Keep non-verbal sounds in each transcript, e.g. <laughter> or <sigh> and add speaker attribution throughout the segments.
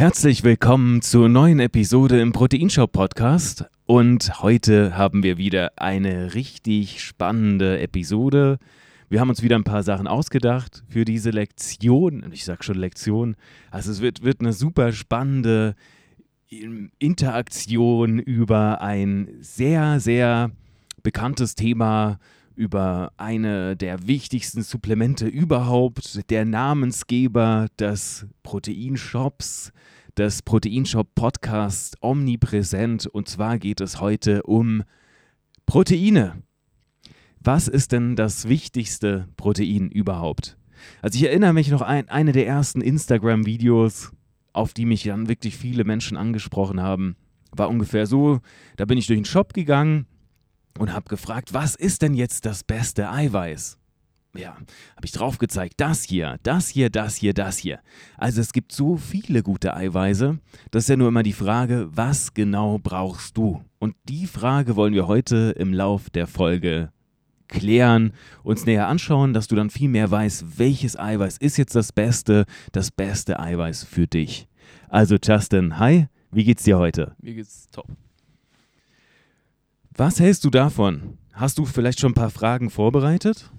Speaker 1: Herzlich willkommen zur neuen Episode im Proteinshop Podcast. Und heute haben wir wieder eine richtig spannende Episode. Wir haben uns wieder ein paar Sachen ausgedacht für diese Lektion. Ich sage schon Lektion. Also es wird, wird eine super spannende Interaktion über ein sehr, sehr bekanntes Thema über eine der wichtigsten Supplemente überhaupt, der Namensgeber des Proteinshops, des Proteinshop Podcasts omnipräsent. Und zwar geht es heute um Proteine. Was ist denn das wichtigste Protein überhaupt? Also ich erinnere mich noch an eine der ersten Instagram-Videos, auf die mich dann wirklich viele Menschen angesprochen haben, war ungefähr so, da bin ich durch den Shop gegangen und habe gefragt, was ist denn jetzt das beste Eiweiß? Ja, habe ich drauf gezeigt, das hier, das hier, das hier, das hier. Also es gibt so viele gute Eiweiße, das ist ja nur immer die Frage, was genau brauchst du? Und die Frage wollen wir heute im Lauf der Folge klären, uns näher anschauen, dass du dann viel mehr weißt, welches Eiweiß ist jetzt das Beste, das beste Eiweiß für dich. Also Justin, hi, wie geht's dir heute?
Speaker 2: Mir geht's top.
Speaker 1: Was hältst du davon? Hast du vielleicht schon ein paar Fragen vorbereitet?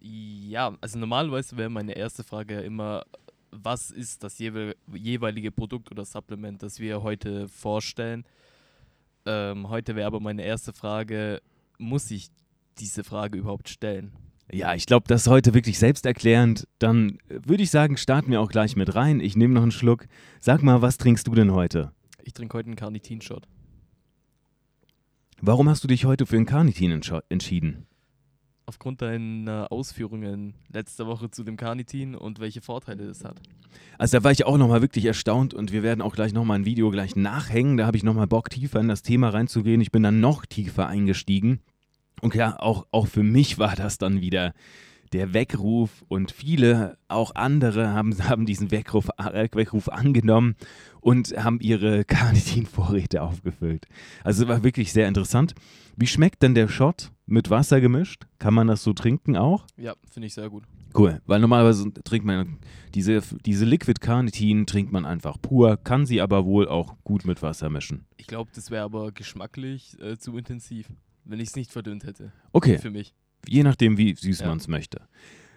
Speaker 2: Ja, also normalerweise wäre meine erste Frage ja immer, was ist das jeweilige Produkt oder Supplement, das wir heute vorstellen? Ähm, heute wäre aber meine erste Frage, muss ich diese Frage überhaupt stellen?
Speaker 1: Ja, ich glaube, das ist heute wirklich selbsterklärend. Dann würde ich sagen, starten wir auch gleich mit rein. Ich nehme noch einen Schluck. Sag mal, was trinkst du denn heute?
Speaker 2: Ich trinke heute einen Carnitin-Shot.
Speaker 1: Warum hast du dich heute für ein Carnitin entschieden?
Speaker 2: Aufgrund deiner Ausführungen letzte Woche zu dem Carnitin und welche Vorteile es hat.
Speaker 1: Also da war ich auch nochmal wirklich erstaunt und wir werden auch gleich nochmal ein Video gleich nachhängen. Da habe ich nochmal Bock, tiefer in das Thema reinzugehen. Ich bin dann noch tiefer eingestiegen. Und ja, auch, auch für mich war das dann wieder der Weckruf und viele, auch andere, haben, <laughs> haben diesen Weckruf, Weckruf angenommen und haben ihre <laughs> Carnitin-Vorräte aufgefüllt. Also es war wirklich sehr interessant. Wie schmeckt denn der Shot mit Wasser gemischt? Kann man das so trinken auch?
Speaker 2: Ja, finde ich sehr gut.
Speaker 1: Cool, weil normalerweise trinkt man diese, diese Liquid Carnitin trinkt man einfach pur, kann sie aber wohl auch gut mit Wasser mischen.
Speaker 2: Ich glaube, das wäre aber geschmacklich äh, zu intensiv, wenn ich es nicht verdünnt hätte.
Speaker 1: Okay.
Speaker 2: Für mich.
Speaker 1: Je nachdem, wie süß ja. man es möchte.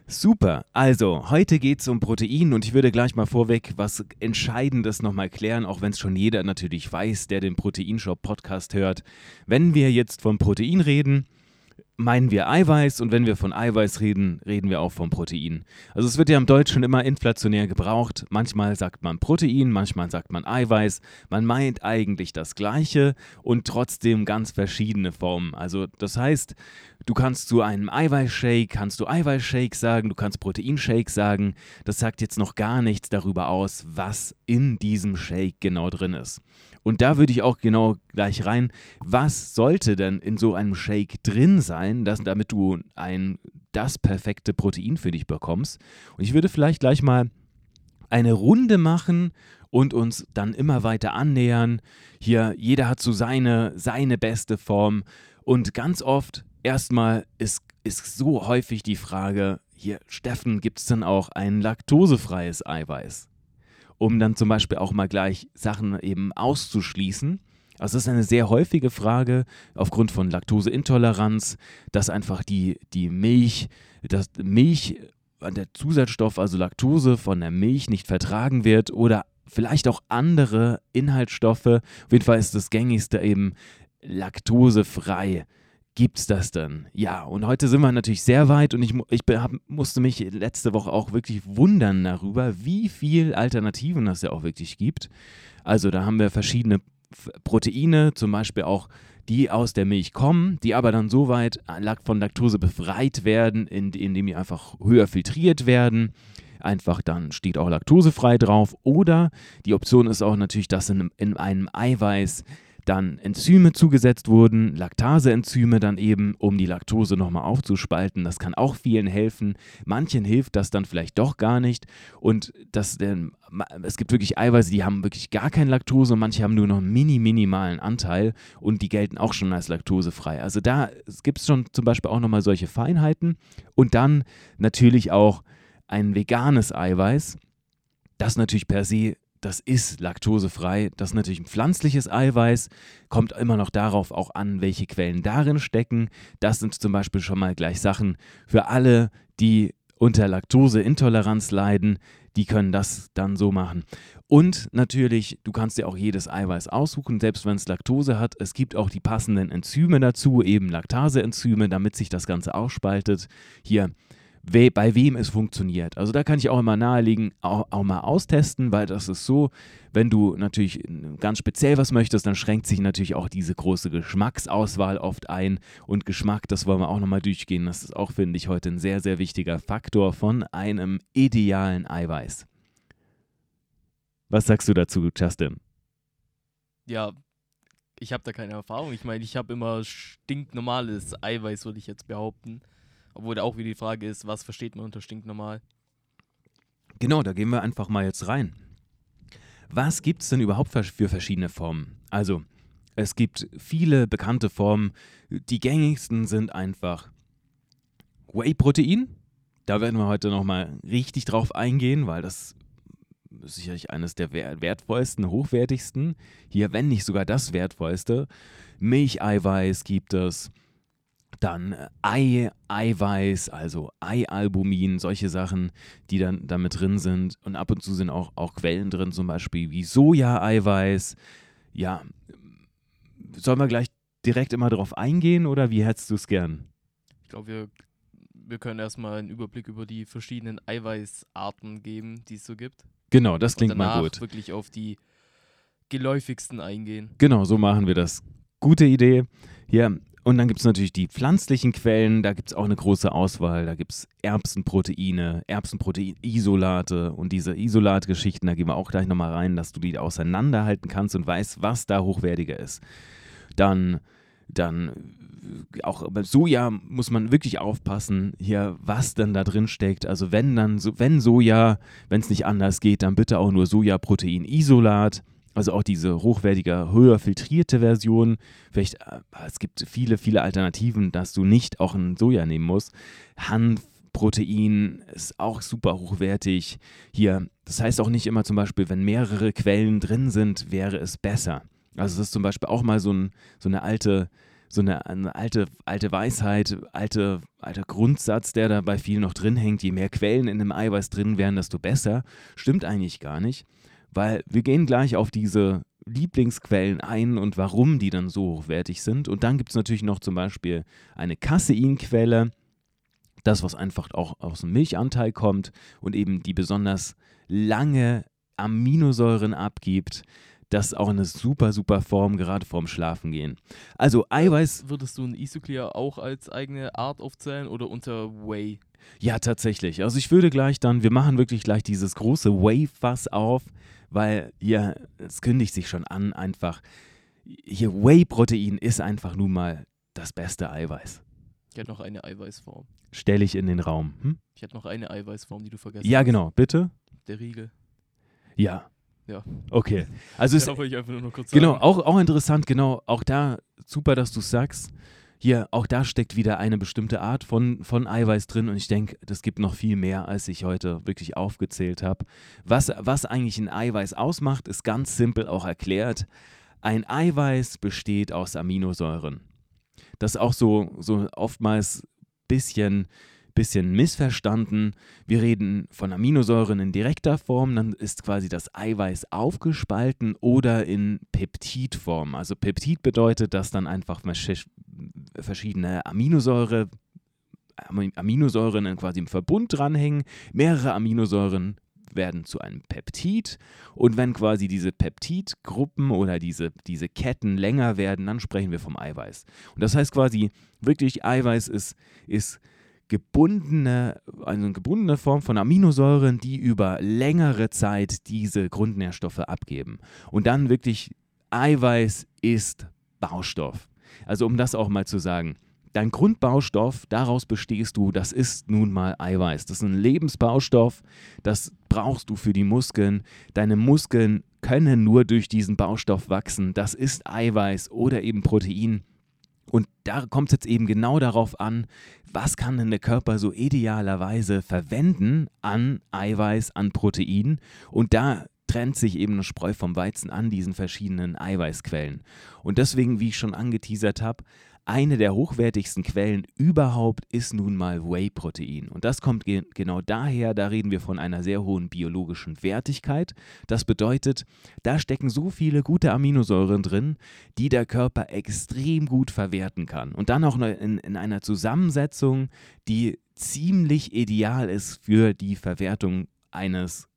Speaker 1: Super. Also, heute geht es um Protein und ich würde gleich mal vorweg was Entscheidendes nochmal klären, auch wenn es schon jeder natürlich weiß, der den Proteinshop Podcast hört. Wenn wir jetzt von Protein reden, meinen wir Eiweiß und wenn wir von Eiweiß reden, reden wir auch von Protein. Also es wird ja im Deutschen immer inflationär gebraucht. Manchmal sagt man Protein, manchmal sagt man Eiweiß. Man meint eigentlich das Gleiche und trotzdem ganz verschiedene Formen. Also das heißt, du kannst zu einem Eiweißshake, kannst du Eiweißshake sagen, du kannst Proteinshake sagen. Das sagt jetzt noch gar nichts darüber aus, was in diesem Shake genau drin ist. Und da würde ich auch genau gleich rein, was sollte denn in so einem Shake drin sein, dass, damit du ein das perfekte Protein für dich bekommst. Und ich würde vielleicht gleich mal eine Runde machen und uns dann immer weiter annähern. Hier, jeder hat so seine, seine beste Form. Und ganz oft erstmal ist, ist so häufig die Frage, hier, Steffen, gibt es denn auch ein laktosefreies Eiweiß? um dann zum Beispiel auch mal gleich Sachen eben auszuschließen. Also das ist eine sehr häufige Frage aufgrund von Laktoseintoleranz, dass einfach die, die Milch, dass Milch, der Zusatzstoff, also Laktose von der Milch nicht vertragen wird oder vielleicht auch andere Inhaltsstoffe. Auf jeden Fall ist das gängigste eben laktosefrei gibt's das denn? Ja, und heute sind wir natürlich sehr weit und ich, ich hab, musste mich letzte Woche auch wirklich wundern darüber, wie viel Alternativen es ja auch wirklich gibt. Also da haben wir verschiedene Proteine, zum Beispiel auch die aus der Milch kommen, die aber dann so weit äh, von Laktose befreit werden, indem die einfach höher filtriert werden. Einfach dann steht auch laktosefrei drauf. Oder die Option ist auch natürlich, dass in, in einem Eiweiß dann Enzyme zugesetzt wurden, Laktase-Enzyme dann eben, um die Laktose nochmal aufzuspalten. Das kann auch vielen helfen. Manchen hilft das dann vielleicht doch gar nicht. Und das, denn, es gibt wirklich Eiweiße, die haben wirklich gar kein Laktose und manche haben nur noch einen mini, minimalen Anteil und die gelten auch schon als laktosefrei. Also da gibt es schon zum Beispiel auch nochmal solche Feinheiten. Und dann natürlich auch ein veganes Eiweiß, das natürlich per se das ist laktosefrei. Das ist natürlich ein pflanzliches Eiweiß. Kommt immer noch darauf auch an, welche Quellen darin stecken. Das sind zum Beispiel schon mal gleich Sachen für alle, die unter Laktoseintoleranz leiden. Die können das dann so machen. Und natürlich, du kannst dir auch jedes Eiweiß aussuchen, selbst wenn es Laktose hat. Es gibt auch die passenden Enzyme dazu, eben Laktase-Enzyme, damit sich das Ganze aufspaltet. Hier we bei wem es funktioniert. Also da kann ich auch immer nahelegen, auch, auch, mal austesten, weil das ist so, wenn du natürlich ganz speziell was möchtest, dann schränkt sich natürlich auch diese große Geschmacksauswahl oft ein. Und Geschmack, das wollen wir auch nochmal durchgehen. Das ist auch, finde ich, heute ein sehr, sehr wichtiger Faktor von einem idealen Eiweiß. Was sagst du dazu, Justin?
Speaker 2: Ja, ich habe da keine Erfahrung. Ich meine, ich habe immer stinknormales Eiweiß, würde ich jetzt behaupten. Obwohl da auch wieder die Frage ist, was versteht man unter stinknormal?
Speaker 1: Genau, da gehen wir einfach mal jetzt rein. Was gibt es denn überhaupt für verschiedene Formen? Also, es gibt viele bekannte Formen. Die gängigsten sind einfach Whey-Protein. Da werden wir heute nochmal richtig drauf eingehen, weil das ist sicherlich eines der wertvollsten, hochwertigsten. Hier, wenn nicht sogar das wertvollste. Milcheiweiß gibt es dann äh, Ei, Eiweiß, also Eialbumin, solche Sachen, die dann damit drin sind. Und ab und zu sind auch, auch Quellen drin, zum Beispiel wie Soja-Eiweiß. Ja, sollen wir gleich direkt immer darauf eingehen oder wie hättest du es gern?
Speaker 2: Ich glaube, wir, wir können erstmal einen Überblick über die verschiedenen Eiweißarten geben, die es so gibt.
Speaker 1: Genau, das klingt mal gut.
Speaker 2: wirklich auf die geläufigsten eingehen.
Speaker 1: Genau, so machen wir das. Gute Idee. Ja, und dann gibt es natürlich die pflanzlichen Quellen, da gibt es auch eine große Auswahl. Da gibt es Erbsenproteine, Erbsenproteinisolate und diese Isolatgeschichten, da gehen wir auch gleich nochmal rein, dass du die auseinanderhalten kannst und weißt, was da hochwertiger ist. Dann, dann auch beim Soja muss man wirklich aufpassen, hier, was denn da drin steckt. Also wenn dann, wenn Soja, wenn es nicht anders geht, dann bitte auch nur Sojaproteinisolat. Also auch diese hochwertige, höher filtrierte Version. Vielleicht, äh, es gibt viele, viele Alternativen, dass du nicht auch ein Soja nehmen musst. Hanfprotein ist auch super hochwertig. Hier, das heißt auch nicht immer zum Beispiel, wenn mehrere Quellen drin sind, wäre es besser. Also das ist zum Beispiel auch mal so, ein, so eine alte, so eine, eine, alte, alte Weisheit, alte, alter Grundsatz, der da bei vielen noch drin hängt. Je mehr Quellen in einem Eiweiß drin wären, desto besser. Stimmt eigentlich gar nicht weil wir gehen gleich auf diese Lieblingsquellen ein und warum die dann so hochwertig sind. Und dann gibt es natürlich noch zum Beispiel eine Caseinquelle, das, was einfach auch aus dem Milchanteil kommt und eben die besonders lange Aminosäuren abgibt. Das ist auch eine super, super Form, gerade vorm Schlafengehen. Also Eiweiß.
Speaker 2: Würdest du ein Isoclear auch als eigene Art aufzählen oder unter Whey?
Speaker 1: Ja, tatsächlich. Also ich würde gleich dann, wir machen wirklich gleich dieses große Whey-Fass auf weil hier, es kündigt sich schon an, einfach, hier Whey-Protein ist einfach nun mal das beste Eiweiß.
Speaker 2: Ich hätte noch eine Eiweißform.
Speaker 1: Stelle ich in den Raum. Hm?
Speaker 2: Ich hätte noch eine Eiweißform, die du vergessen
Speaker 1: hast. Ja, genau, bitte.
Speaker 2: Der Riegel.
Speaker 1: Ja.
Speaker 2: Ja.
Speaker 1: Okay. Also <laughs>
Speaker 2: wollte ich einfach nur noch kurz
Speaker 1: Genau, auch, auch interessant, genau. Auch da super, dass du es sagst hier, auch da steckt wieder eine bestimmte Art von, von Eiweiß drin und ich denke, das gibt noch viel mehr, als ich heute wirklich aufgezählt habe. Was, was eigentlich ein Eiweiß ausmacht, ist ganz simpel auch erklärt. Ein Eiweiß besteht aus Aminosäuren. Das ist auch so, so oftmals ein bisschen bisschen missverstanden. Wir reden von Aminosäuren in direkter Form, dann ist quasi das Eiweiß aufgespalten oder in Peptidform. Also Peptid bedeutet, dass dann einfach verschiedene Aminosäure, Aminosäuren quasi im Verbund dranhängen. Mehrere Aminosäuren werden zu einem Peptid und wenn quasi diese Peptidgruppen oder diese, diese Ketten länger werden, dann sprechen wir vom Eiweiß. Und das heißt quasi wirklich, Eiweiß ist, ist gebundene, also eine gebundene Form von Aminosäuren, die über längere Zeit diese Grundnährstoffe abgeben. Und dann wirklich Eiweiß ist Baustoff. Also um das auch mal zu sagen. Dein Grundbaustoff, daraus bestehst du, das ist nun mal Eiweiß. Das ist ein Lebensbaustoff, das brauchst du für die Muskeln. Deine Muskeln können nur durch diesen Baustoff wachsen. Das ist Eiweiß oder eben Protein. Und da kommt es jetzt eben genau darauf an, was kann denn der Körper so idealerweise verwenden an Eiweiß, an Protein. Und da trennt sich eben eine Spreu vom Weizen an diesen verschiedenen Eiweißquellen. Und deswegen, wie ich schon angeteasert habe, eine der hochwertigsten Quellen überhaupt ist nun mal Whey-Protein. Und das kommt ge genau daher, da reden wir von einer sehr hohen biologischen Wertigkeit. Das bedeutet, da stecken so viele gute Aminosäuren drin, die der Körper extrem gut verwerten kann. Und dann auch in, in einer Zusammensetzung, die ziemlich ideal ist für die Verwertung eines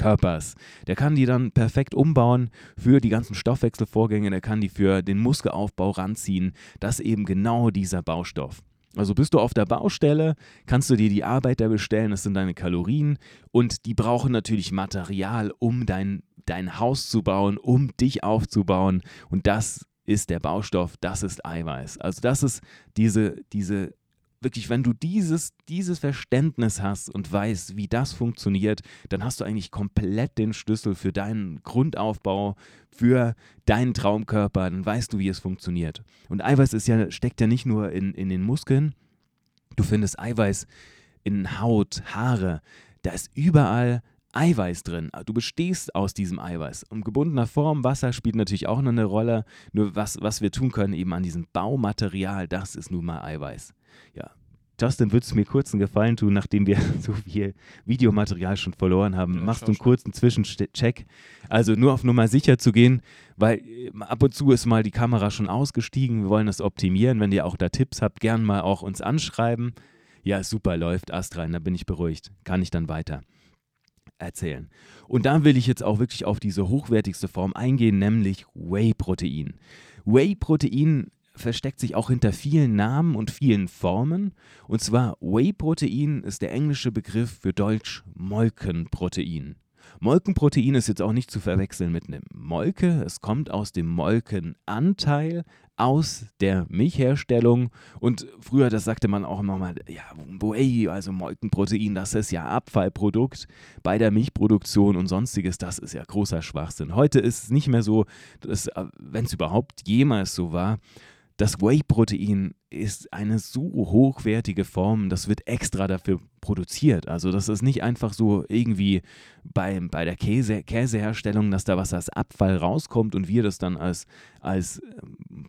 Speaker 1: Körpers. Der kann die dann perfekt umbauen für die ganzen Stoffwechselvorgänge, der kann die für den Muskelaufbau ranziehen. Das eben genau dieser Baustoff. Also bist du auf der Baustelle, kannst du dir die Arbeiter bestellen, das sind deine Kalorien und die brauchen natürlich Material, um dein, dein Haus zu bauen, um dich aufzubauen und das ist der Baustoff, das ist Eiweiß. Also das ist diese, diese wirklich, wenn du dieses, dieses Verständnis hast und weißt, wie das funktioniert, dann hast du eigentlich komplett den Schlüssel für deinen Grundaufbau, für deinen Traumkörper, dann weißt du, wie es funktioniert. Und Eiweiß ist ja, steckt ja nicht nur in, in den Muskeln, du findest Eiweiß in Haut, Haare, da ist überall Eiweiß drin. Du bestehst aus diesem Eiweiß. Um gebundener Form, Wasser spielt natürlich auch noch eine Rolle. Nur was, was wir tun können, eben an diesem Baumaterial, das ist nun mal Eiweiß. Ja. Justin, würdest du mir kurz einen Gefallen tun, nachdem wir <laughs> so viel Videomaterial schon verloren haben? Ja, Machst du einen kurzen Zwischencheck? Also nur auf Nummer sicher zu gehen, weil äh, ab und zu ist mal die Kamera schon ausgestiegen. Wir wollen das optimieren. Wenn ihr auch da Tipps habt, gern mal auch uns anschreiben. Ja, super, läuft Ast rein, da bin ich beruhigt. Kann ich dann weiter erzählen. Und da will ich jetzt auch wirklich auf diese hochwertigste Form eingehen, nämlich Whey-Protein. Whey-Protein versteckt sich auch hinter vielen Namen und vielen Formen. Und zwar Whey-Protein ist der englische Begriff für Deutsch Molkenprotein. Molkenprotein ist jetzt auch nicht zu verwechseln mit einem Molke. Es kommt aus dem Molkenanteil, aus der Milchherstellung. Und früher, das sagte man auch immer mal, ja, Whey, also Molkenprotein, das ist ja Abfallprodukt bei der Milchproduktion und sonstiges. Das ist ja großer Schwachsinn. Heute ist es nicht mehr so, wenn es überhaupt jemals so war, das Whey-Protein ist eine so hochwertige Form, das wird extra dafür produziert. Also das ist nicht einfach so irgendwie bei, bei der Käse, Käseherstellung, dass da was als Abfall rauskommt und wir das dann als, als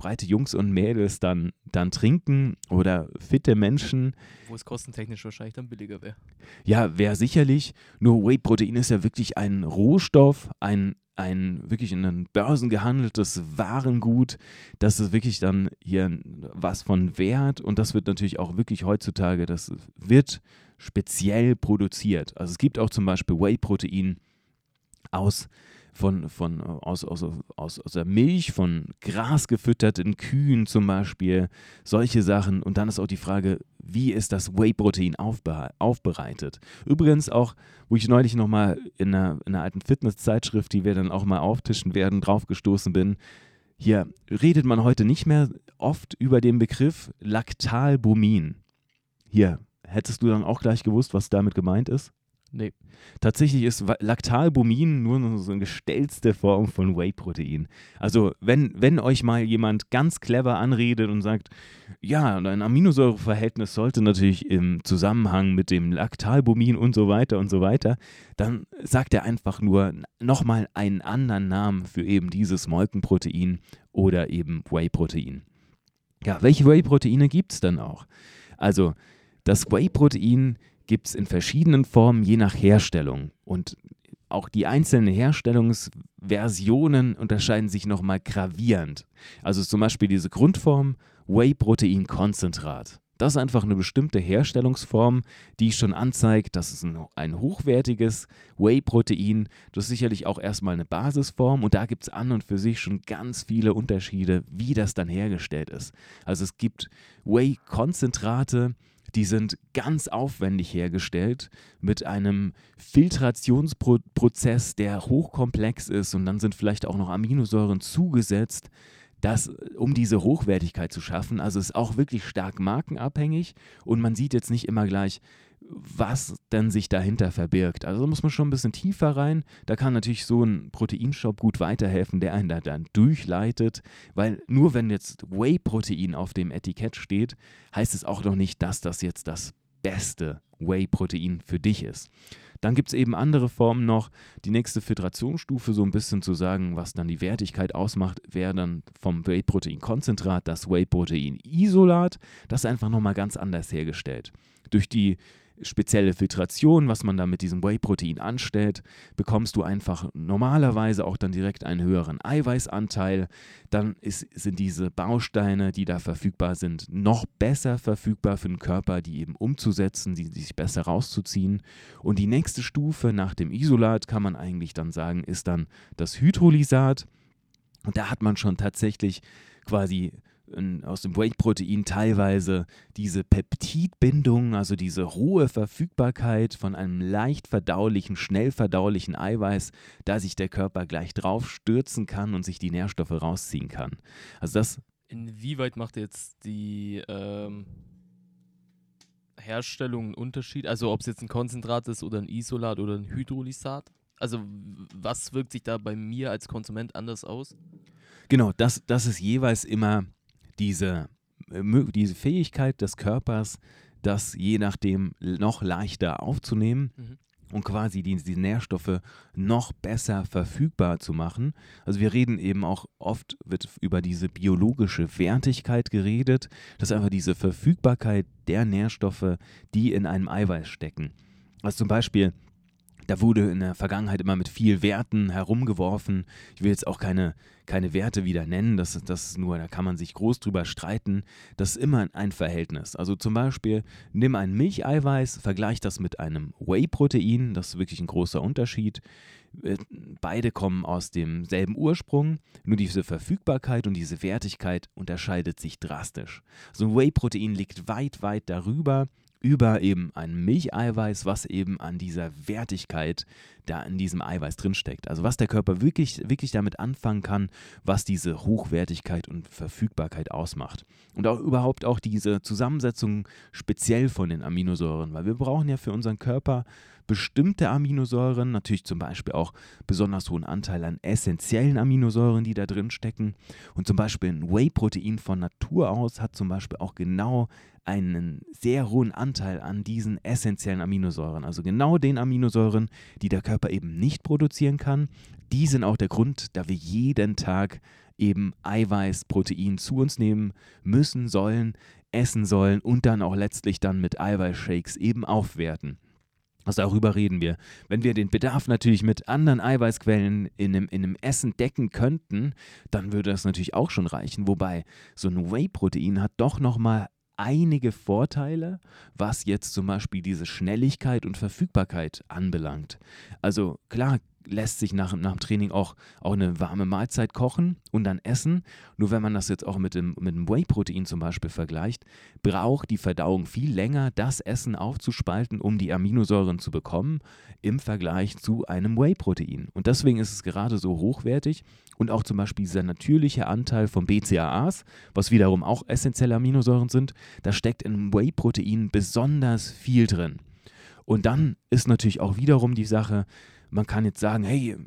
Speaker 1: breite Jungs und Mädels dann, dann trinken oder fitte Menschen.
Speaker 2: Wo es kostentechnisch wahrscheinlich dann billiger wäre.
Speaker 1: Ja, wäre sicherlich. Nur Whey-Protein ist ja wirklich ein Rohstoff, ein ein wirklich in den Börsen gehandeltes Warengut. Das ist wirklich dann hier was von Wert und das wird natürlich auch wirklich heutzutage, das wird speziell produziert. Also es gibt auch zum Beispiel Whey-Protein aus von, von, aus, aus, aus, aus der Milch, von Gras gefütterten Kühen zum Beispiel, solche Sachen. Und dann ist auch die Frage, wie ist das Whey-Protein aufbereitet? Übrigens auch, wo ich neulich nochmal in einer, in einer alten Fitness-Zeitschrift, die wir dann auch mal auftischen werden, draufgestoßen bin, hier redet man heute nicht mehr oft über den Begriff Lactalbumin. Hier, hättest du dann auch gleich gewusst, was damit gemeint ist?
Speaker 2: Nee.
Speaker 1: Tatsächlich ist Lactalbumin nur so eine gestellte Form von Whey-Protein. Also, wenn, wenn euch mal jemand ganz clever anredet und sagt, ja, ein Aminosäureverhältnis sollte natürlich im Zusammenhang mit dem Lactalbumin und so weiter und so weiter, dann sagt er einfach nur nochmal einen anderen Namen für eben dieses Molkenprotein oder eben Whey-Protein. Ja, welche Whey-Proteine gibt es dann auch? Also, das Whey-Protein gibt es in verschiedenen Formen, je nach Herstellung. Und auch die einzelnen Herstellungsversionen unterscheiden sich nochmal gravierend. Also zum Beispiel diese Grundform Whey-Protein-Konzentrat. Das ist einfach eine bestimmte Herstellungsform, die schon anzeigt, dass es ein, hochwertiges Whey-Protein, das ist sicherlich auch erstmal eine Basisform und da gibt es an und für sich schon ganz viele Unterschiede, wie das dann hergestellt ist. Also es gibt Whey-Konzentrate, die sind ganz aufwendig hergestellt mit einem Filtrationsprozess, der hochkomplex ist und dann sind vielleicht auch noch Aminosäuren zugesetzt, das, um diese Hochwertigkeit zu schaffen. Also ist auch wirklich stark markenabhängig und man sieht jetzt nicht immer gleich, was denn sich dahinter verbirgt. Also da muss man schon ein bisschen tiefer rein. Da kann natürlich so ein Proteinshop gut weiterhelfen, der einen da dann durchleitet, weil nur wenn jetzt Whey-Protein auf dem Etikett steht, heißt es auch noch nicht, dass das jetzt das beste Whey-Protein für dich ist. Dann gibt es eben andere Formen noch. Die nächste Filtrationsstufe, so ein bisschen zu sagen, was dann die Wertigkeit ausmacht, wäre dann vom Whey-Protein-Konzentrat das Whey-Protein-Isolat. Das ist einfach nochmal ganz anders hergestellt. Durch die spezielle Filtration, was man da mit diesem Whey-Protein anstellt, bekommst du einfach normalerweise auch dann direkt einen höheren Eiweißanteil. Dann ist, sind diese Bausteine, die da verfügbar sind, noch besser verfügbar für den Körper, die eben umzusetzen, die, die sich besser rauszuziehen. Und die nächste Stufe nach dem Isolat kann man eigentlich dann sagen, ist dann das Hydrolysat. Und da hat man schon tatsächlich quasi aus dem Whey-Protein teilweise diese Peptidbindung, also diese hohe Verfügbarkeit von einem leicht verdaulichen, schnell verdaulichen Eiweiß, da sich der Körper gleich drauf stürzen kann und sich die Nährstoffe rausziehen kann. Also das.
Speaker 2: Inwieweit macht jetzt die ähm, Herstellung einen Unterschied? Also ob es jetzt ein Konzentrat ist oder ein Isolat oder ein Hydrolysat? Also was wirkt sich da bei mir als Konsument anders aus?
Speaker 1: Genau, das, das ist jeweils immer diese, diese Fähigkeit des Körpers, das je nachdem noch leichter aufzunehmen. Mhm und quasi die, die, Nährstoffe noch besser verfügbar zu machen. Also wir reden eben auch oft wird über diese biologische Wertigkeit geredet, das ist einfach diese Verfügbarkeit der Nährstoffe, die in einem Eiweiß stecken. Also zum Beispiel da wurde in der Vergangenheit immer mit viel Werten herumgeworfen. Ich will jetzt auch keine, keine Werte wieder nennen, das, das nur, da kann man sich groß drüber streiten. Das ist immer ein Verhältnis. Also zum Beispiel, nimm ein Milcheiweiß, vergleich das mit einem Whey-Protein, das ist wirklich ein großer Unterschied. Äh, beide kommen aus demselben Ursprung, nur diese Verfügbarkeit und diese Wertigkeit unterscheidet sich drastisch. So ein Whey-Protein liegt weit, weit darüber über eben ein Milcheiweiß, was eben an dieser Wertigkeit da in diesem Eiweiß drinsteckt. Also was der Körper wirklich, wirklich damit anfangen kann, was diese Hochwertigkeit und Verfügbarkeit ausmacht. Und auch überhaupt auch diese Zusammensetzung speziell von den Aminosäuren, weil wir brauchen ja für unseren Körper bestimmte Aminosäuren, natürlich zum Beispiel auch besonders hohen Anteil an essentiellen Aminosäuren, die da drin stecken. Und zum Beispiel ein Whey-Protein von Natur aus hat zum Beispiel auch genau einen sehr hohen Anteil an diesen essentiellen Aminosäuren, also genau den Aminosäuren, die der Körper eben nicht produzieren kann. Die sind auch der Grund, da wir jeden Tag eben Eiweiß, Protein zu uns nehmen müssen, sollen, essen sollen und dann auch letztlich dann mit Eiweißshakes eben aufwerten. Also darüber reden wir. Wenn wir den Bedarf natürlich mit anderen Eiweißquellen in einem, in einem Essen decken könnten, dann würde das natürlich auch schon reichen. Wobei so ein Whey-Protein hat doch nochmal einige Vorteile, was jetzt zum Beispiel diese Schnelligkeit und Verfügbarkeit anbelangt. Also klar lässt sich nach, nach dem Training auch, auch eine warme Mahlzeit kochen und dann essen. Nur wenn man das jetzt auch mit dem, mit dem Whey-Protein zum Beispiel vergleicht, braucht die Verdauung viel länger, das Essen aufzuspalten, um die Aminosäuren zu bekommen, im Vergleich zu einem Whey-Protein. Und deswegen ist es gerade so hochwertig und auch zum Beispiel dieser natürliche Anteil von BCAAs, was wiederum auch essentielle Aminosäuren sind, da steckt in Whey-Protein besonders viel drin. Und dann ist natürlich auch wiederum die Sache, man kann jetzt sagen, hey,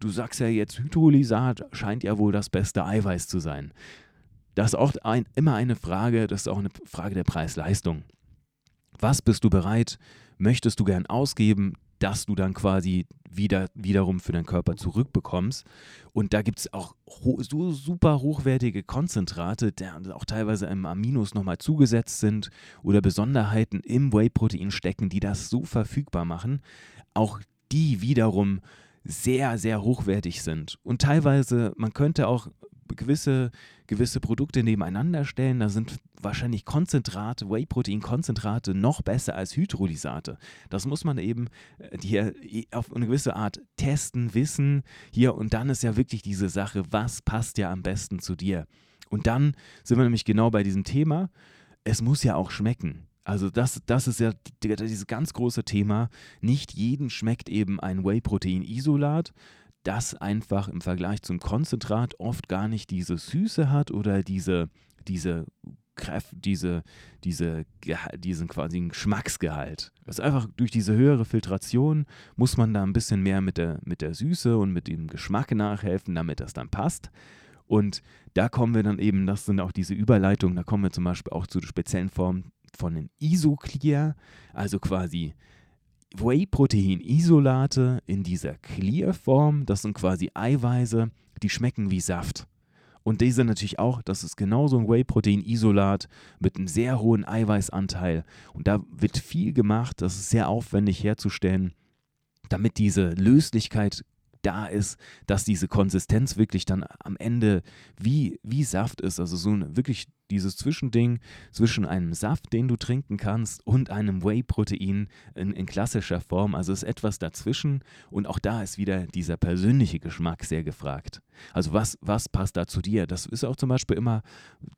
Speaker 1: du sagst ja jetzt Hydrolysat scheint ja wohl das beste Eiweiß zu sein. Das ist auch ein, immer eine Frage, das ist auch eine Frage der Preis-Leistung. Was bist du bereit, möchtest du gern ausgeben, dass du dann quasi wieder, wiederum für deinen Körper zurückbekommst. Und da gibt es auch so super hochwertige Konzentrate, die auch teilweise im Aminos nochmal zugesetzt sind oder Besonderheiten im Whey-Protein stecken, die das so verfügbar machen. Auch die wiederum sehr, sehr hochwertig sind. Und teilweise, man könnte auch gewisse, gewisse Produkte nebeneinander stellen. Da sind wahrscheinlich Konzentrate, Whey-Protein-Konzentrate noch besser als Hydrolysate. Das muss man eben äh, hier auf eine gewisse Art testen, wissen. Hier und dann ist ja wirklich diese Sache, was passt ja am besten zu dir. Und dann sind wir nämlich genau bei diesem Thema. Es muss ja auch schmecken. Also das, das ist ja dieses ganz große Thema. Nicht jedem schmeckt eben ein Whey-Protein-Isolat, das einfach im Vergleich zum Konzentrat oft gar nicht diese Süße hat oder diese, diese Kräfte, diese, diese, diesen quasi Geschmacksgehalt. Ist einfach durch diese höhere Filtration muss man da ein bisschen mehr mit der, mit der Süße und mit dem Geschmack nachhelfen, damit das dann passt. Und da kommen wir dann eben, das sind auch diese Überleitungen, da kommen wir zum Beispiel auch zu speziellen Formen von einem Isoclear, also quasi Whey-Protein-Isolate in dieser Clear-Form. Das sind quasi Eiweiße, die schmecken wie Saft. Und diese natürlich auch, das ist genauso ein Whey-Protein-Isolat mit einem sehr hohen Eiweißanteil. Und da wird viel gemacht, das ist sehr aufwendig herzustellen, damit diese Löslichkeit da ist, dass diese Konsistenz wirklich dann am Ende wie, wie Saft ist. Also so ein, wirklich dieses Zwischending zwischen einem Saft, den du trinken kannst, und einem Whey-Protein in, in, klassischer Form. Also ist etwas dazwischen und auch da ist wieder dieser persönliche Geschmack sehr gefragt. Also was, was passt da zu dir? Das ist auch zum Beispiel immer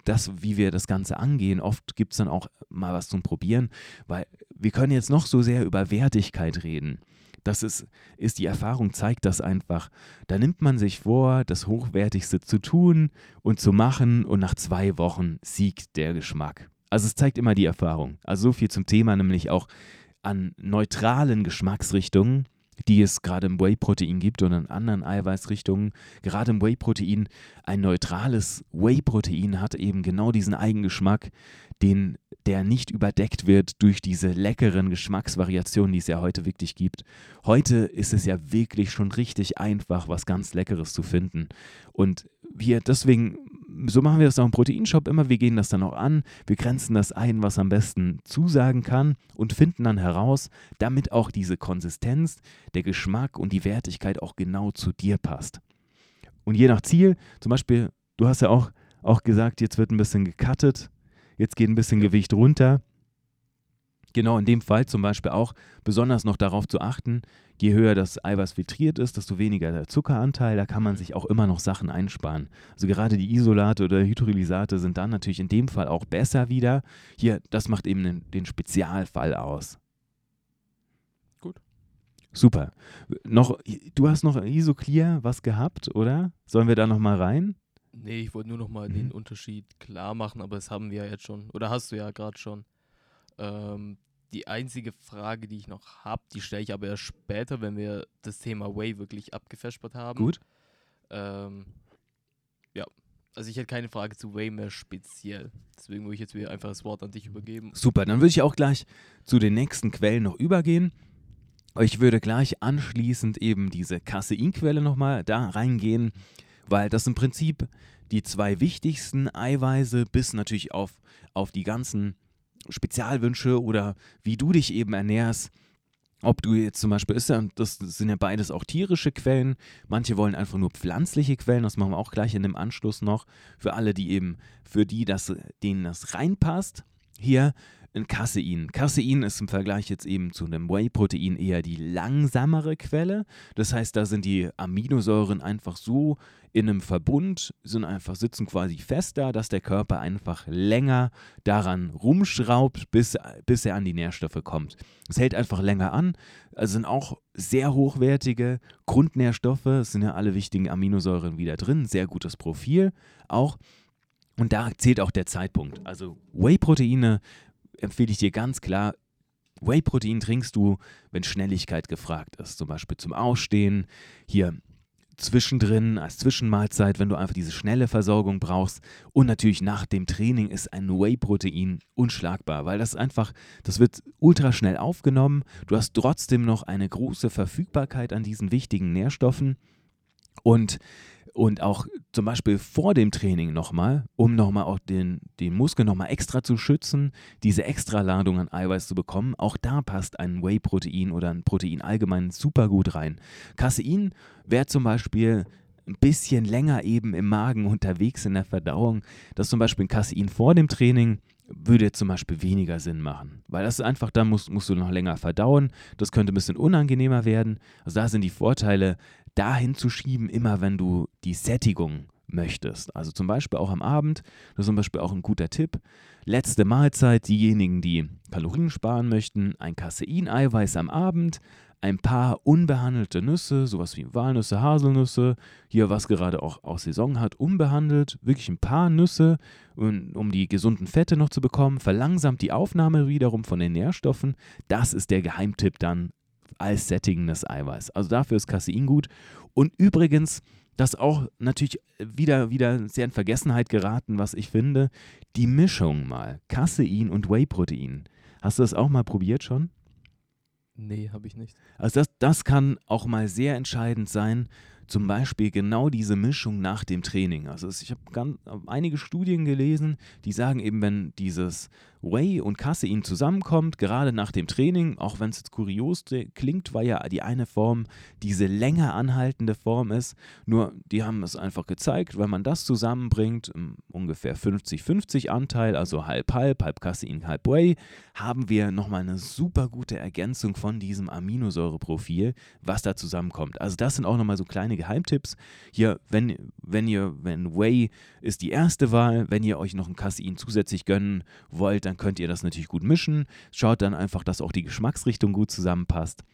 Speaker 1: das, wie wir das Ganze angehen. Oft gibt es dann auch mal was zum Probieren, weil wir können jetzt noch so sehr über Wertigkeit reden. Das ist, ist die Erfahrung, zeigt das einfach. Da nimmt man sich vor, das Hochwertigste zu tun und zu machen und nach zwei Wochen siegt der Geschmack. Also es zeigt immer die Erfahrung. Also so viel zum Thema, nämlich auch an neutralen Geschmacksrichtungen, die es gerade im Whey-Protein gibt und in anderen Eiweißrichtungen. Gerade im Whey-Protein, ein neutrales Whey-Protein hat eben genau diesen Eigengeschmack, den der nicht überdeckt wird durch diese leckeren Geschmacksvariationen, die es ja heute wirklich gibt. Heute ist es ja wirklich schon richtig einfach, was ganz Leckeres zu finden. Und wir deswegen, so machen wir das auch im Proteinshop immer, wir gehen das dann auch an, wir grenzen das ein, was am besten zusagen kann und finden dann heraus, damit auch diese Konsistenz, der Geschmack und die Wertigkeit auch genau zu dir passt. Und je nach Ziel, zum Beispiel, du hast ja auch, auch gesagt, jetzt wird ein bisschen gecuttet, jetzt geht ein bisschen Gewicht runter. Genau in dem Fall zum Beispiel auch besonders noch darauf zu achten, je höher das Eiweiß filtriert ist, desto weniger der Zuckeranteil, da kann man sich auch immer noch Sachen einsparen. Also gerade die Isolate oder Hydrolysate sind dann natürlich in dem Fall auch besser wieder. Hier, das macht eben den, den Spezialfall aus.
Speaker 2: Gut.
Speaker 1: Super. Noch, du hast noch Isoclear was gehabt, oder? Sollen wir da noch mal rein?
Speaker 2: Nee, ich wollte nur noch mal mhm. den Unterschied klar machen, aber das haben wir ja jetzt schon, oder hast du ja gerade schon. Ähm, die einzige Frage, die ich noch habe, die stelle ich aber erst später, wenn wir das Thema Way wirklich abgefespert haben.
Speaker 1: Gut.
Speaker 2: Ähm, ja, also ich hätte keine Frage zu Way mehr speziell. Deswegen würde ich jetzt wieder einfach das Wort an dich übergeben.
Speaker 1: Super, dann würde ich auch gleich zu den nächsten Quellen noch übergehen. Ich würde gleich anschließend eben diese Caseinquelle nochmal da reingehen weil das im Prinzip die zwei wichtigsten Eiweiße bis natürlich auf, auf die ganzen Spezialwünsche oder wie du dich eben ernährst. Ob du jetzt zum Beispiel ist das sind ja beides auch tierische Quellen. Manche wollen einfach nur pflanzliche Quellen, das machen wir auch gleich in dem Anschluss noch. Für alle, die eben, für die, das, denen das reinpasst. Hier ein Casein. Ist im Vergleich jetzt eben zu einem Whey-Protein eher die langsamere Quelle. Das heißt, da sind die Aminosäuren einfach so in einem Verbund, sind einfach, sitzen quasi fest da, dass der Körper einfach länger daran rumschraubt, bis, bis er an die Nährstoffe kommt. Es hält einfach länger an. Also sind auch sehr hochwertige Grundnährstoffe. Es sind ja alle wichtigen Aminosäuren wieder drin. Sehr gutes Profil auch. Und da zählt auch der Zeitpunkt. Also Whey-Proteine empfehle ich dir ganz klar, Whey-Protein trinkst du, wenn Schnelligkeit gefragt ist, zum Beispiel zum Ausstehen, hier zwischendrin als Zwischenmahlzeit, wenn du einfach diese schnelle Versorgung brauchst. Und natürlich nach dem Training ist ein Whey-Protein unschlagbar, weil das einfach, das wird ultra schnell aufgenommen. Du hast trotzdem noch eine große Verfügbarkeit an diesen wichtigen Nährstoffen. Und und auch zum Beispiel vor dem Training nochmal, um nochmal auch den, den Muskel nochmal extra zu schützen, diese Extraladung an Eiweiß zu bekommen, auch da passt ein Whey-Protein oder ein Protein allgemein super gut rein. Casein wäre zum Beispiel ein bisschen länger eben im Magen unterwegs in der Verdauung, dass zum Beispiel ein Casein vor dem Training würde zum Beispiel weniger Sinn machen. Weil das ist einfach, da musst, musst du noch länger verdauen. Das könnte ein bisschen unangenehmer werden. Also da sind die Vorteile dahin zu schieben, immer wenn du die Sättigung möchtest. Also zum Beispiel auch am Abend, das ist zum Beispiel auch ein guter Tipp. Letzte Mahlzeit, diejenigen, die Kalorien sparen möchten, ein Casein-Eiweiß am Abend, ein paar unbehandelte Nüsse, sowas wie Walnüsse, Haselnüsse, hier was gerade auch aus Saison hat, unbehandelt, wirklich ein paar Nüsse, um die gesunden Fette noch zu bekommen, verlangsamt die Aufnahme wiederum von den Nährstoffen. Das ist der Geheimtipp dann als sättigendes Eiweiß. Also dafür ist Casein gut. Und übrigens, das auch natürlich wieder, wieder sehr in Vergessenheit geraten, was ich finde, die Mischung mal, Casein und Whey-Protein. Hast du das auch mal probiert schon?
Speaker 2: Nee, habe ich nicht.
Speaker 1: Also das, das kann auch mal sehr entscheidend sein, zum Beispiel genau diese Mischung nach dem Training. Also ich habe einige Studien gelesen, die sagen eben, wenn dieses Whey und Casein zusammenkommt, gerade nach dem Training, auch wenn es jetzt kurios klingt, weil ja die eine Form diese länger anhaltende Form ist, nur die haben es einfach gezeigt, wenn man das zusammenbringt, ungefähr 50-50 Anteil, also halb-halb, halb Casein, halb Whey, haben wir nochmal eine super gute Ergänzung von diesem Aminosäureprofil, was da zusammenkommt. Also das sind auch nochmal so kleine Geheimtipps. Hier, wenn, wenn ihr, wenn Whey ist die erste Wahl, wenn ihr euch noch ein Casein zusätzlich gönnen wollt, dann könnt ihr das natürlich gut mischen. Schaut dann einfach, dass auch die Geschmacksrichtung gut zusammenpasst.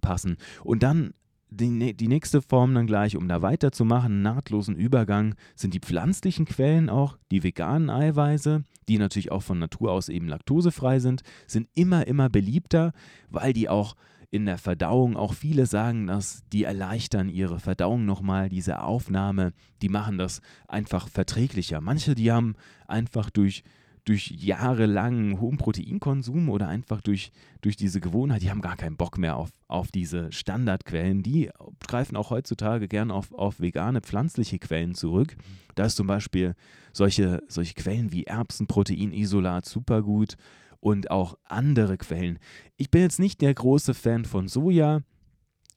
Speaker 1: Passen. Und dann die, die nächste Form dann gleich, um da weiterzumachen, nahtlosen Übergang, sind die pflanzlichen Quellen auch, die veganen Eiweiße, die natürlich auch von Natur aus eben laktosefrei sind, sind immer, immer beliebter, weil die auch in der Verdauung auch viele sagen, dass die erleichtern ihre Verdauung nochmal, diese Aufnahme, die machen das einfach verträglicher. Manche, die haben einfach durch durch jahrelangen hohen Proteinkonsum oder einfach durch, durch diese Gewohnheit, die haben gar keinen Bock mehr auf, auf diese Standardquellen. Die greifen auch heutzutage gern auf, auf vegane, pflanzliche Quellen zurück. Da ist zum Beispiel solche, solche Quellen wie Erbsenproteinisolat super gut und auch andere Quellen. Ich bin jetzt nicht der große Fan von Soja.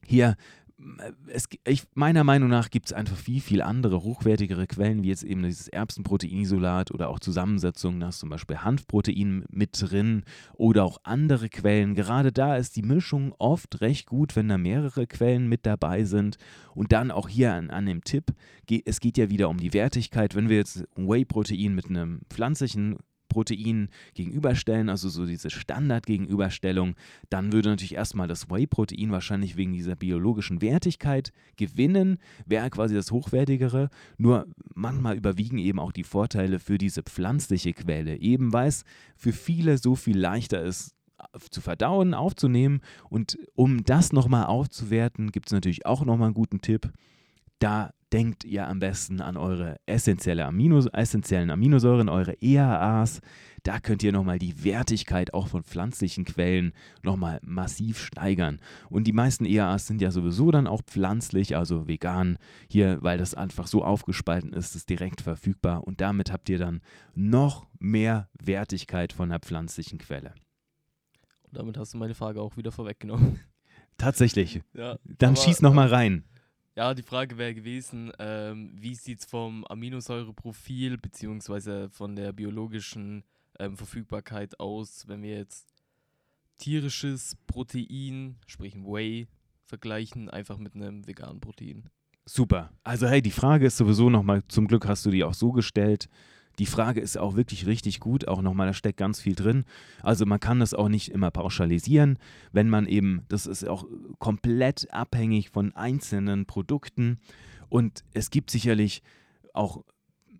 Speaker 1: Hier es, ich, meiner Meinung nach gibt es einfach viel, viel andere, hochwertigere Quellen, wie jetzt eben dieses Erbsenproteinisolat oder auch Zusammensetzungen, da ist zum Beispiel Hanfprotein mit drin oder auch andere Quellen. Gerade da ist die Mischung oft recht gut, wenn da mehrere Quellen mit dabei sind. Und dann auch hier an, an dem Tipp, es geht ja wieder um die Wertigkeit. Wenn wir jetzt Whey-Protein mit einem pflanzlichen Protein gegenüberstellen, also so diese Standardgegenüberstellung, dann würde natürlich erstmal das Whey-Protein wahrscheinlich wegen dieser biologischen Wertigkeit gewinnen, wäre quasi das hochwertigere. Nur manchmal überwiegen eben auch die Vorteile für diese pflanzliche Quelle, eben weil es für viele so viel leichter ist, zu verdauen, aufzunehmen. Und um das nochmal aufzuwerten, gibt es natürlich auch nochmal einen guten Tipp. Da denkt ihr am besten an eure essentielle Amino, essentiellen Aminosäuren, eure EAAs. Da könnt ihr nochmal die Wertigkeit auch von pflanzlichen Quellen nochmal massiv steigern. Und die meisten EAAs sind ja sowieso dann auch pflanzlich, also vegan. Hier, weil das einfach so aufgespalten ist, ist direkt verfügbar. Und damit habt ihr dann noch mehr Wertigkeit von der pflanzlichen Quelle.
Speaker 2: Und damit hast du meine Frage auch wieder vorweggenommen.
Speaker 1: Tatsächlich. Ja, dann schieß nochmal rein.
Speaker 2: Ja, die Frage wäre gewesen, ähm, wie sieht es vom Aminosäureprofil bzw. von der biologischen ähm, Verfügbarkeit aus, wenn wir jetzt tierisches Protein, sprich ein Whey, vergleichen, einfach mit einem veganen Protein?
Speaker 1: Super. Also hey, die Frage ist sowieso nochmal, zum Glück hast du die auch so gestellt. Die Frage ist auch wirklich richtig gut, auch nochmal, da steckt ganz viel drin. Also man kann das auch nicht immer pauschalisieren, wenn man eben, das ist auch komplett abhängig von einzelnen Produkten und es gibt sicherlich auch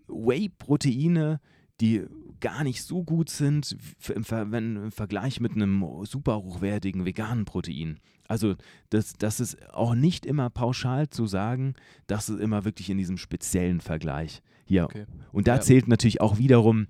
Speaker 1: Whey-Proteine, die gar nicht so gut sind im, Ver wenn, im Vergleich mit einem super hochwertigen veganen Protein. Also das, das ist auch nicht immer pauschal zu sagen, das ist immer wirklich in diesem speziellen Vergleich. Ja. Okay. Und da ja. zählt natürlich auch wiederum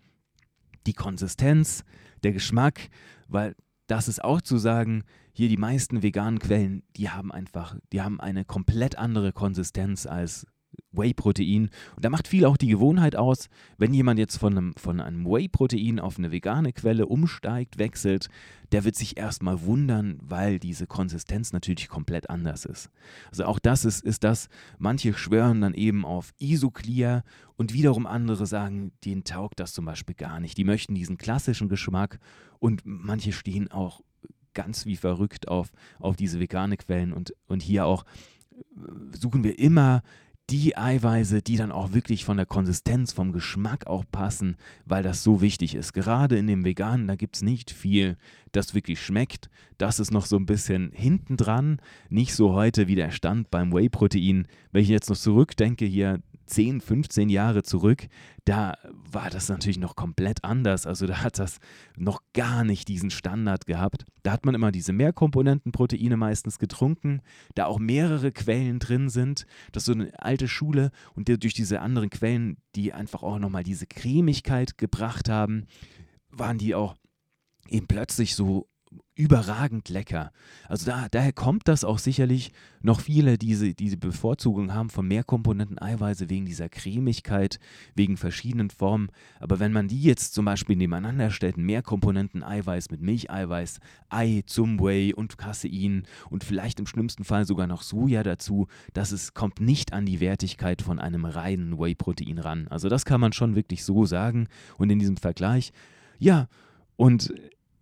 Speaker 1: die Konsistenz, der Geschmack, weil das ist auch zu sagen, hier die meisten veganen Quellen, die haben einfach, die haben eine komplett andere Konsistenz als Whey-Protein. Und da macht viel auch die Gewohnheit aus, wenn jemand jetzt von einem, von einem Whey-Protein auf eine vegane Quelle umsteigt, wechselt, der wird sich erstmal wundern, weil diese Konsistenz natürlich komplett anders ist. Also auch das ist, ist das, manche schwören dann eben auf Isoclear und wiederum andere sagen, denen taugt das zum Beispiel gar nicht. Die möchten diesen klassischen Geschmack und manche stehen auch ganz wie verrückt auf, auf diese vegane Quellen und, und hier auch äh, suchen wir immer die Eiweiße, die dann auch wirklich von der Konsistenz, vom Geschmack auch passen, weil das so wichtig ist. Gerade in dem Veganen, da gibt es nicht viel, das wirklich schmeckt. Das ist noch so ein bisschen hinten dran. Nicht so heute wie der Stand beim Whey-Protein. Wenn ich jetzt noch zurückdenke, hier 10, 15 Jahre zurück, da war das natürlich noch komplett anders. Also da hat das noch gar nicht diesen Standard gehabt. Da hat man immer diese Mehrkomponentenproteine meistens getrunken, da auch mehrere Quellen drin sind. Das ist so eine alte Schule und durch diese anderen Quellen, die einfach auch nochmal diese Cremigkeit gebracht haben, waren die auch eben plötzlich so überragend lecker. Also da, daher kommt das auch sicherlich noch viele, diese, diese Bevorzugung haben von Mehrkomponenten Eiweiße wegen dieser Cremigkeit, wegen verschiedenen Formen. Aber wenn man die jetzt zum Beispiel nebeneinander stellt, Mehrkomponenten Eiweiß mit Milcheiweiß, Ei zum Whey und Casein und vielleicht im schlimmsten Fall sogar noch Soja dazu, das ist, kommt nicht an die Wertigkeit von einem reinen Whey-Protein ran. Also das kann man schon wirklich so sagen. Und in diesem Vergleich, ja, und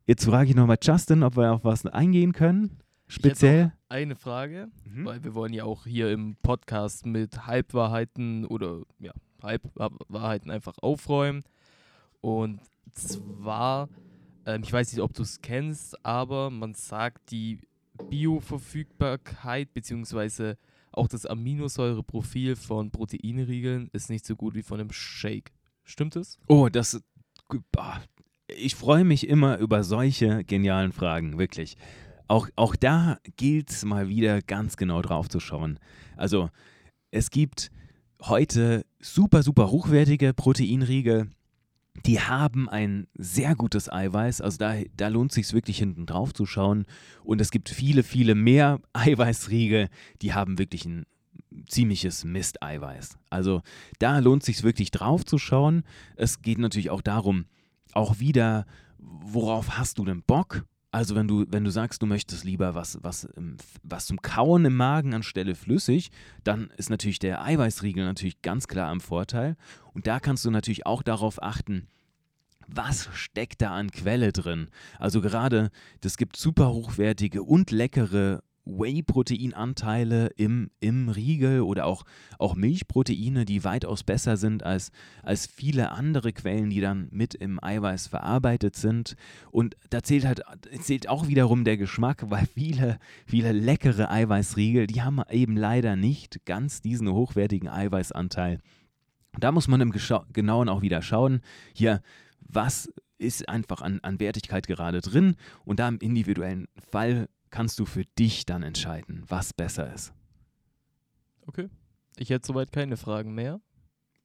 Speaker 1: Jetzt frage ich nochmal Justin, ob wir auf was eingehen können. Speziell.
Speaker 2: eine Frage, mhm. weil wir wollen ja auch hier im Podcast mit Halbwahrheiten oder ja, Halbwahrheiten einfach aufräumen. Und zwar, ähm, ich weiß nicht, ob du es kennst, aber man sagt, die Bioverfügbarkeit bzw. auch das Aminosäureprofil von Proteinriegeln ist nicht so gut wie von einem Shake. Stimmt es?
Speaker 1: Oh, das, ich freue mich immer über solche genialen Fragen, wirklich. Auch, auch da gilt es mal wieder ganz genau drauf zu schauen. Also es gibt heute super, super hochwertige Proteinriegel, die haben ein sehr gutes Eiweiß, also da, da lohnt es sich wirklich hinten drauf zu schauen. Und es gibt viele, viele mehr <laughs> Eiweißriegel, die haben wirklich ein ziemliches Mist-Eiweiß. Also da lohnt es sich wirklich drauf zu schauen. Es geht natürlich auch darum, auch wieder, worauf hast du denn Bock? Also wenn du, wenn du sagst, du möchtest lieber was, was, was zum Kauen im Magen anstelle flüssig, dann ist natürlich der Eiweißriegel natürlich ganz klar am Vorteil. Und da kannst du natürlich auch darauf achten, was steckt da an Quelle drin? Also gerade, das gibt super hochwertige und leckere Whey-Proteinanteile im, im Riegel oder auch, auch Milchproteine, die weitaus besser sind als, als viele andere Quellen, die dann mit im Eiweiß verarbeitet sind. Und da zählt halt zählt auch wiederum der Geschmack, weil viele, viele leckere Eiweißriegel, die haben eben leider nicht ganz diesen hochwertigen Eiweißanteil. Da muss man im Genauen auch wieder schauen, hier, was ist einfach an, an Wertigkeit gerade drin und da im individuellen Fall kannst du für dich dann entscheiden, was besser ist.
Speaker 2: Okay. Ich hätte soweit keine Fragen mehr.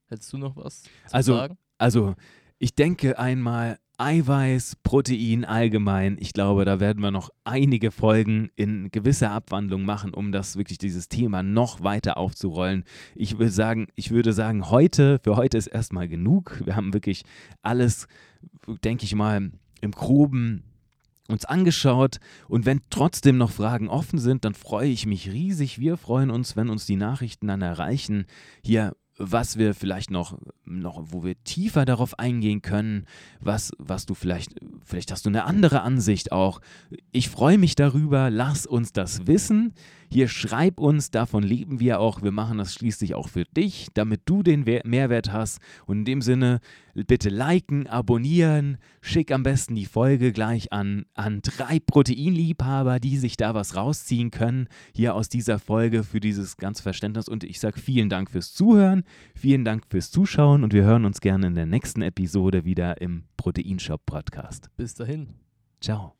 Speaker 2: Hättest du noch was zu
Speaker 1: also,
Speaker 2: sagen?
Speaker 1: Also, ich denke einmal Eiweiß, Protein allgemein. Ich glaube, da werden wir noch einige Folgen in gewisser Abwandlung machen, um das wirklich dieses Thema noch weiter aufzurollen. Ich würde sagen, ich würde sagen, heute, für heute ist erstmal genug. Wir haben wirklich alles, denke ich mal, im Groben uns angeschaut und wenn trotzdem noch Fragen offen sind, dann freue ich mich riesig. Wir freuen uns, wenn uns die Nachrichten dann erreichen. Hier was wir vielleicht noch, noch, wo wir tiefer darauf eingehen können, was, was du vielleicht, vielleicht hast du eine andere Ansicht auch. Ich freue mich darüber, lass uns das wissen. Hier schreib uns, davon leben wir auch. Wir machen das schließlich auch für dich, damit du den Mehrwert hast. Und in dem Sinne, bitte liken, abonnieren, schick am besten die Folge gleich an, an drei Proteinliebhaber, die sich da was rausziehen können, hier aus dieser Folge für dieses ganze Verständnis. Und ich sage vielen Dank fürs Zuhören, vielen Dank fürs Zuschauen und wir hören uns gerne in der nächsten Episode wieder im Proteinshop Podcast.
Speaker 2: Bis dahin.
Speaker 1: Ciao.